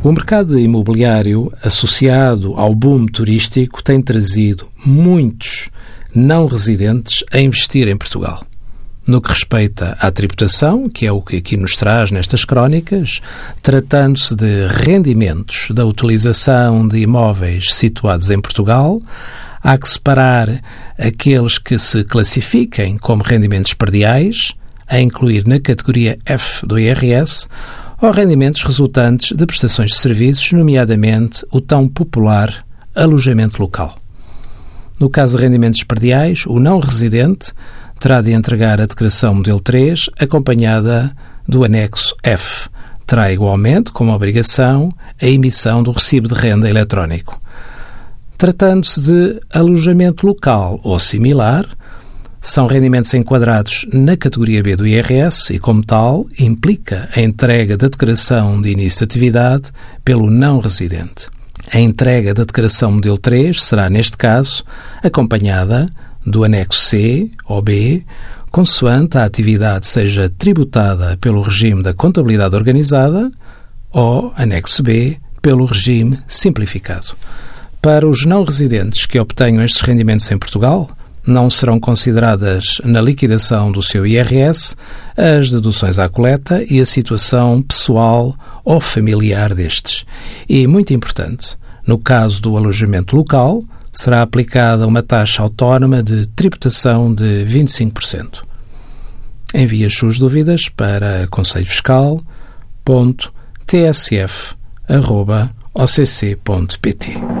O mercado imobiliário, associado ao boom turístico, tem trazido muitos não residentes a investir em Portugal. No que respeita à tributação, que é o que aqui nos traz nestas crónicas, tratando-se de rendimentos da utilização de imóveis situados em Portugal, há que separar aqueles que se classifiquem como rendimentos perdiais, a incluir na categoria F do IRS, ou rendimentos resultantes de prestações de serviços, nomeadamente o tão popular alojamento local. No caso de rendimentos perdiais, o não residente terá de entregar a declaração modelo 3 acompanhada do anexo F. Terá igualmente como obrigação a emissão do recibo de renda eletrónico. Tratando-se de alojamento local ou similar, são rendimentos enquadrados na categoria B do IRS e, como tal, implica a entrega da declaração de início de atividade pelo não residente. A entrega da declaração modelo 3 será, neste caso, acompanhada do anexo C ou B, consoante a atividade seja tributada pelo regime da contabilidade organizada ou, anexo B, pelo regime simplificado. Para os não residentes que obtenham estes rendimentos em Portugal, não serão consideradas na liquidação do seu IRS as deduções à coleta e a situação pessoal ou familiar destes. E, muito importante, no caso do alojamento local, será aplicada uma taxa autónoma de tributação de 25%. Envie as suas dúvidas para conselhofiscal.tsf.occ.pt.